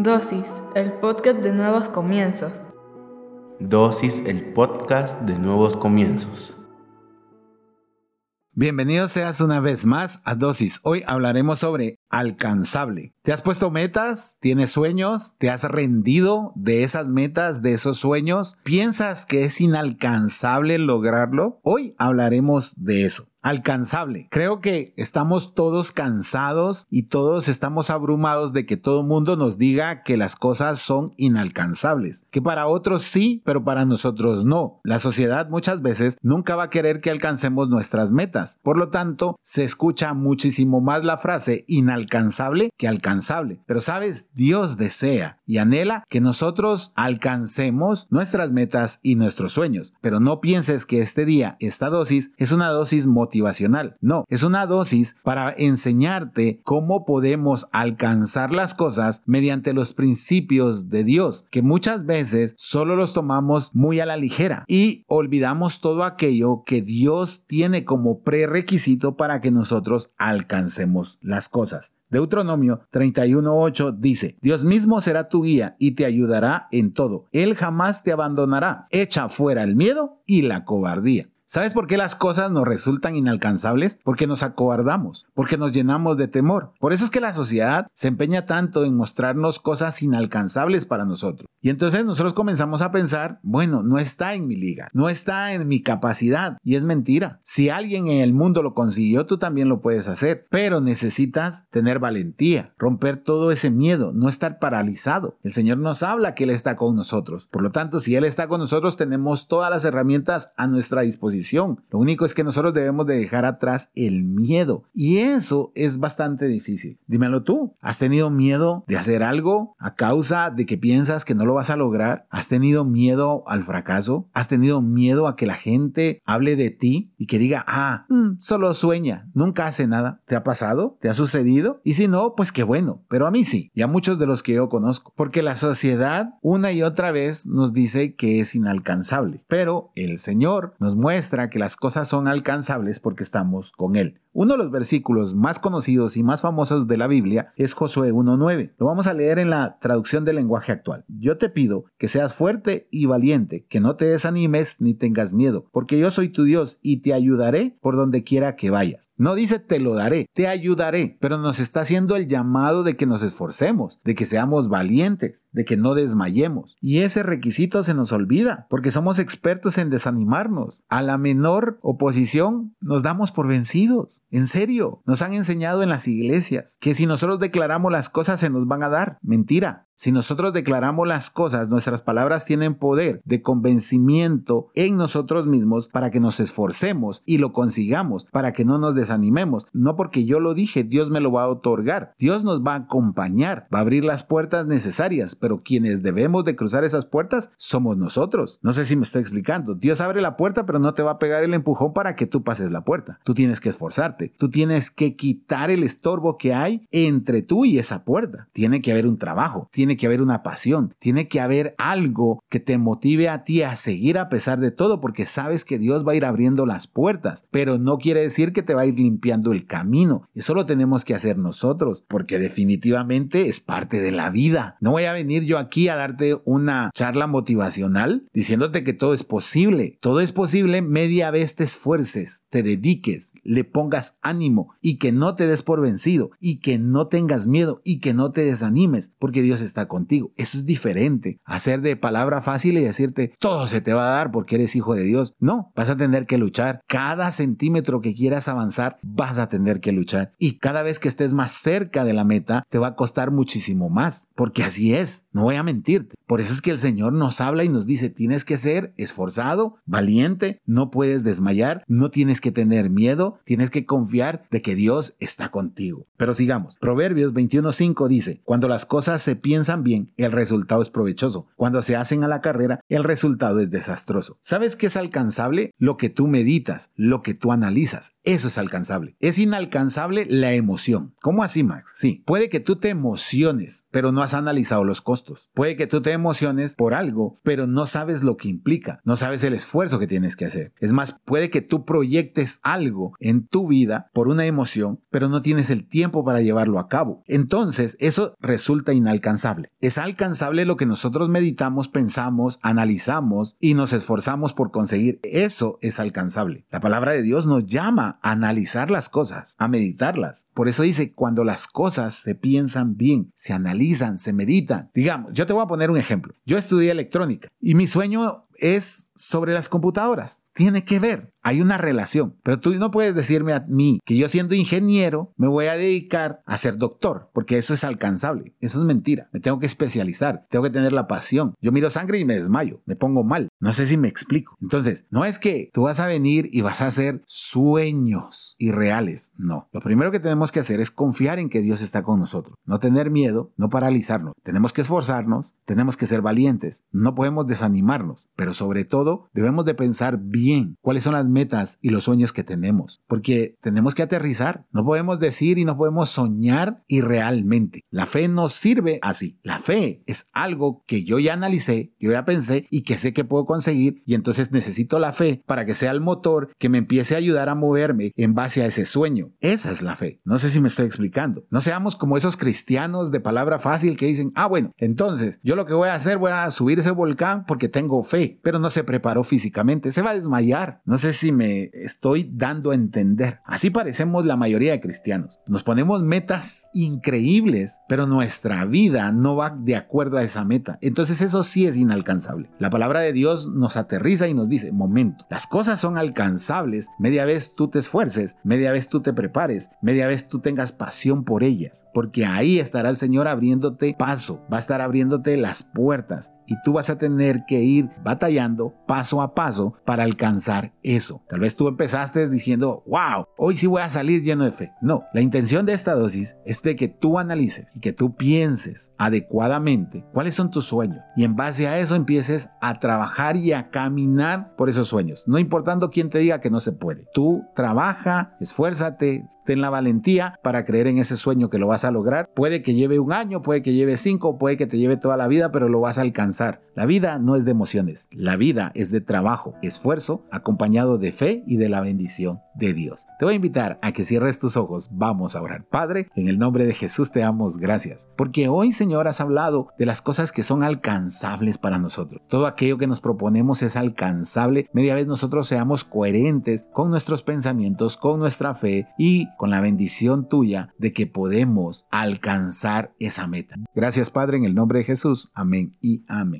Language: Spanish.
Dosis, el podcast de nuevos comienzos. Dosis, el podcast de nuevos comienzos. Bienvenidos seas una vez más a Dosis. Hoy hablaremos sobre alcanzable. ¿Te has puesto metas? ¿Tienes sueños? ¿Te has rendido de esas metas, de esos sueños? ¿Piensas que es inalcanzable lograrlo? Hoy hablaremos de eso alcanzable. Creo que estamos todos cansados y todos estamos abrumados de que todo el mundo nos diga que las cosas son inalcanzables, que para otros sí, pero para nosotros no. La sociedad muchas veces nunca va a querer que alcancemos nuestras metas. Por lo tanto, se escucha muchísimo más la frase inalcanzable que alcanzable. Pero sabes, Dios desea y anhela que nosotros alcancemos nuestras metas y nuestros sueños. Pero no pienses que este día, esta dosis, es una dosis no, es una dosis para enseñarte cómo podemos alcanzar las cosas mediante los principios de Dios, que muchas veces solo los tomamos muy a la ligera y olvidamos todo aquello que Dios tiene como prerequisito para que nosotros alcancemos las cosas. Deuteronomio 31.8 dice, Dios mismo será tu guía y te ayudará en todo. Él jamás te abandonará. Echa fuera el miedo y la cobardía. ¿Sabes por qué las cosas nos resultan inalcanzables? Porque nos acobardamos, porque nos llenamos de temor. Por eso es que la sociedad se empeña tanto en mostrarnos cosas inalcanzables para nosotros. Y entonces nosotros comenzamos a pensar, bueno, no está en mi liga, no está en mi capacidad. Y es mentira. Si alguien en el mundo lo consiguió, tú también lo puedes hacer. Pero necesitas tener valentía, romper todo ese miedo, no estar paralizado. El Señor nos habla que Él está con nosotros. Por lo tanto, si Él está con nosotros, tenemos todas las herramientas a nuestra disposición lo único es que nosotros debemos de dejar atrás el miedo. Y eso es bastante difícil. Dímelo tú. ¿Has tenido miedo de hacer algo a causa de que piensas que no lo vas a lograr? ¿Has tenido miedo al fracaso? ¿Has tenido miedo a que la gente hable de ti y que diga, ah, mm, solo sueña, nunca hace nada? ¿Te ha pasado? ¿Te ha sucedido? Y si no, pues qué bueno. Pero a mí sí. Y a muchos de los que yo conozco. Porque la sociedad una y otra vez nos dice que es inalcanzable. Pero el Señor nos muestra que las cosas son alcanzables porque estamos con Él. Uno de los versículos más conocidos y más famosos de la Biblia es Josué 1.9. Lo vamos a leer en la traducción del lenguaje actual. Yo te pido que seas fuerte y valiente, que no te desanimes ni tengas miedo, porque yo soy tu Dios y te ayudaré por donde quiera que vayas. No dice te lo daré, te ayudaré, pero nos está haciendo el llamado de que nos esforcemos, de que seamos valientes, de que no desmayemos. Y ese requisito se nos olvida, porque somos expertos en desanimarnos. A la menor oposición nos damos por vencidos. En serio, nos han enseñado en las iglesias que si nosotros declaramos las cosas se nos van a dar. Mentira. Si nosotros declaramos las cosas, nuestras palabras tienen poder de convencimiento en nosotros mismos para que nos esforcemos y lo consigamos, para que no nos desanimemos. No porque yo lo dije, Dios me lo va a otorgar. Dios nos va a acompañar, va a abrir las puertas necesarias, pero quienes debemos de cruzar esas puertas somos nosotros. No sé si me estoy explicando. Dios abre la puerta, pero no te va a pegar el empujón para que tú pases la puerta. Tú tienes que esforzarte. Tú tienes que quitar el estorbo que hay entre tú y esa puerta. Tiene que haber un trabajo que haber una pasión, tiene que haber algo que te motive a ti a seguir a pesar de todo, porque sabes que Dios va a ir abriendo las puertas, pero no quiere decir que te va a ir limpiando el camino. Eso lo tenemos que hacer nosotros, porque definitivamente es parte de la vida. No voy a venir yo aquí a darte una charla motivacional diciéndote que todo es posible. Todo es posible media vez te esfuerces, te dediques, le pongas ánimo y que no te des por vencido y que no tengas miedo y que no te desanimes, porque Dios está contigo. Eso es diferente. Hacer de palabra fácil y decirte todo se te va a dar porque eres hijo de Dios. No, vas a tener que luchar. Cada centímetro que quieras avanzar, vas a tener que luchar. Y cada vez que estés más cerca de la meta, te va a costar muchísimo más. Porque así es. No voy a mentirte. Por eso es que el Señor nos habla y nos dice, tienes que ser esforzado, valiente, no puedes desmayar, no tienes que tener miedo, tienes que confiar de que Dios está contigo. Pero sigamos. Proverbios 21.5 dice, cuando las cosas se piensan bien, el resultado es provechoso. Cuando se hacen a la carrera, el resultado es desastroso. ¿Sabes qué es alcanzable? Lo que tú meditas, lo que tú analizas. Eso es alcanzable. Es inalcanzable la emoción. ¿Cómo así, Max? Sí, puede que tú te emociones, pero no has analizado los costos. Puede que tú te emociones por algo, pero no sabes lo que implica. No sabes el esfuerzo que tienes que hacer. Es más, puede que tú proyectes algo en tu vida por una emoción, pero no tienes el tiempo para llevarlo a cabo. Entonces, eso resulta inalcanzable Es alcanzable lo que nosotros meditamos, pensamos, analizamos y nos esforzamos por conseguir. Eso es alcanzable. La palabra de Dios nos llama a analizar las cosas, a meditarlas. Por eso dice, cuando las cosas se piensan bien, se analizan, se meditan. Digamos, yo te voy a poner un ejemplo. Yo estudié electrónica y mi sueño es sobre las computadoras. Tiene que ver, hay una relación. Pero tú no puedes decirme a mí que yo siendo ingeniero me voy a dedicar a ser doctor, porque eso es alcanzable. Eso es mentira. Me tengo que especializar, tengo que tener la pasión. Yo miro sangre y me desmayo, me pongo mal. No sé si me explico. Entonces, no es que tú vas a venir y vas a hacer sueños irreales. No. Lo primero que tenemos que hacer es confiar en que Dios está con nosotros. No tener miedo, no paralizarnos. Tenemos que esforzarnos, tenemos que ser valientes. No podemos desanimarnos, pero sobre todo debemos de pensar bien cuáles son las metas y los sueños que tenemos, porque tenemos que aterrizar, no podemos decir y no podemos soñar irrealmente. La fe no sirve así. La fe es algo que yo ya analicé, yo ya pensé y que sé que puedo conseguir y entonces necesito la fe para que sea el motor que me empiece a ayudar a moverme en base a ese sueño. Esa es la fe. No sé si me estoy explicando. No seamos como esos cristianos de palabra fácil que dicen, ah, bueno, entonces yo lo que voy a hacer, voy a subir ese volcán porque tengo fe, pero no se preparó físicamente, se va a desmayar. No sé si me estoy dando a entender. Así parecemos la mayoría de cristianos. Nos ponemos metas increíbles, pero nuestra vida no va de acuerdo a esa meta. Entonces eso sí es inalcanzable. La palabra de Nos aterriza y nos dice, momento, las cosas son alcanzables media vez tú te esfuerces, media vez tú te prepares, media vez tú tengas pasión por ellas, porque ahí estará el Señor abriéndote paso, va a estar abriéndote las puertas y tú vas a tener que ir batallando paso a paso para alcanzar eso. Tal vez tú empezaste diciendo, wow, hoy sí voy a salir lleno de fe. No, la intención de esta dosis es de que tú analices y que tú pienses adecuadamente cuáles son tus sueños y en base a eso empieces a trabajar y a caminar por esos sueños, no importando quién te diga que no se puede. Tú trabaja, esfuérzate, ten la valentía para creer en ese sueño que lo vas a lograr. Puede que lleve un año, puede que lleve cinco, puede que te lleve toda la vida, pero lo vas a alcanzar. La vida no es de emociones, la vida es de trabajo, esfuerzo, acompañado de fe y de la bendición de Dios. Te voy a invitar a que cierres tus ojos, vamos a orar. Padre, en el nombre de Jesús te damos gracias, porque hoy Señor has hablado de las cosas que son alcanzables para nosotros. Todo aquello que nos proponemos es alcanzable, media vez nosotros seamos coherentes con nuestros pensamientos, con nuestra fe y con la bendición tuya de que podemos alcanzar esa meta. Gracias Padre, en el nombre de Jesús. Amén y amén.